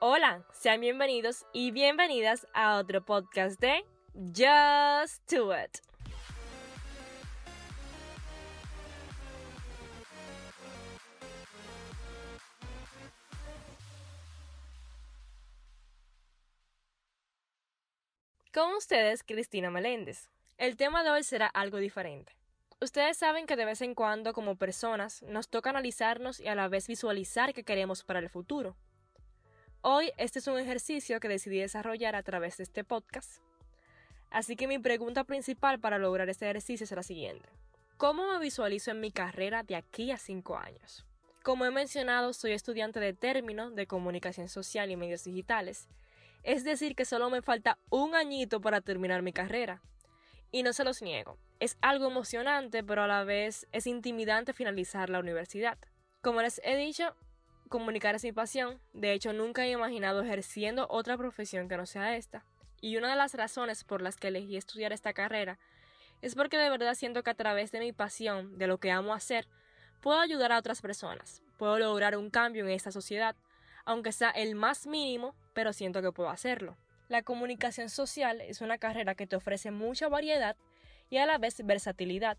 Hola, sean bienvenidos y bienvenidas a otro podcast de Just Do It. Con ustedes, Cristina Meléndez. El tema de hoy será algo diferente. Ustedes saben que de vez en cuando, como personas, nos toca analizarnos y a la vez visualizar qué queremos para el futuro. Hoy este es un ejercicio que decidí desarrollar a través de este podcast. Así que mi pregunta principal para lograr este ejercicio es la siguiente. ¿Cómo me visualizo en mi carrera de aquí a 5 años? Como he mencionado, soy estudiante de término de comunicación social y medios digitales, es decir, que solo me falta un añito para terminar mi carrera. Y no se los niego, es algo emocionante, pero a la vez es intimidante finalizar la universidad. Como les he dicho, comunicar es mi pasión. De hecho, nunca he imaginado ejerciendo otra profesión que no sea esta. Y una de las razones por las que elegí estudiar esta carrera es porque de verdad siento que a través de mi pasión, de lo que amo hacer, puedo ayudar a otras personas. Puedo lograr un cambio en esta sociedad, aunque sea el más mínimo, pero siento que puedo hacerlo. La comunicación social es una carrera que te ofrece mucha variedad y a la vez versatilidad,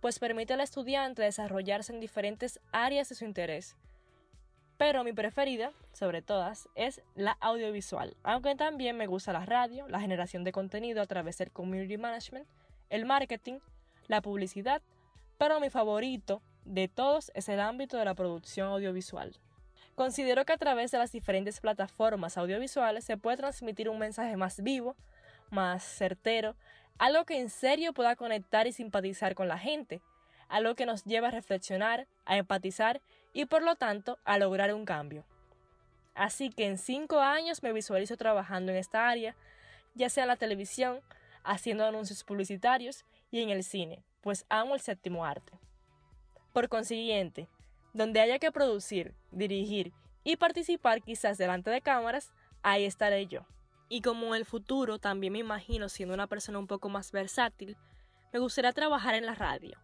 pues permite al estudiante desarrollarse en diferentes áreas de su interés. Pero mi preferida, sobre todas, es la audiovisual, aunque también me gusta la radio, la generación de contenido a través del community management, el marketing, la publicidad, pero mi favorito de todos es el ámbito de la producción audiovisual. Considero que a través de las diferentes plataformas audiovisuales se puede transmitir un mensaje más vivo, más certero, algo que en serio pueda conectar y simpatizar con la gente, algo que nos lleva a reflexionar, a empatizar y por lo tanto a lograr un cambio. Así que en cinco años me visualizo trabajando en esta área, ya sea la televisión, haciendo anuncios publicitarios y en el cine, pues amo el séptimo arte. Por consiguiente, donde haya que producir, dirigir y participar quizás delante de cámaras, ahí estaré yo. Y como en el futuro también me imagino siendo una persona un poco más versátil, me gustaría trabajar en la radio,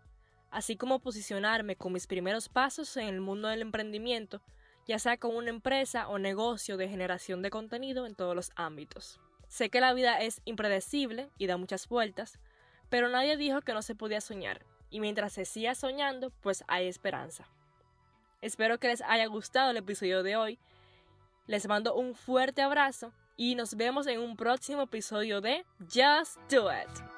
así como posicionarme con mis primeros pasos en el mundo del emprendimiento, ya sea con una empresa o negocio de generación de contenido en todos los ámbitos. Sé que la vida es impredecible y da muchas vueltas, pero nadie dijo que no se podía soñar, y mientras se siga soñando, pues hay esperanza. Espero que les haya gustado el episodio de hoy. Les mando un fuerte abrazo y nos vemos en un próximo episodio de Just Do It.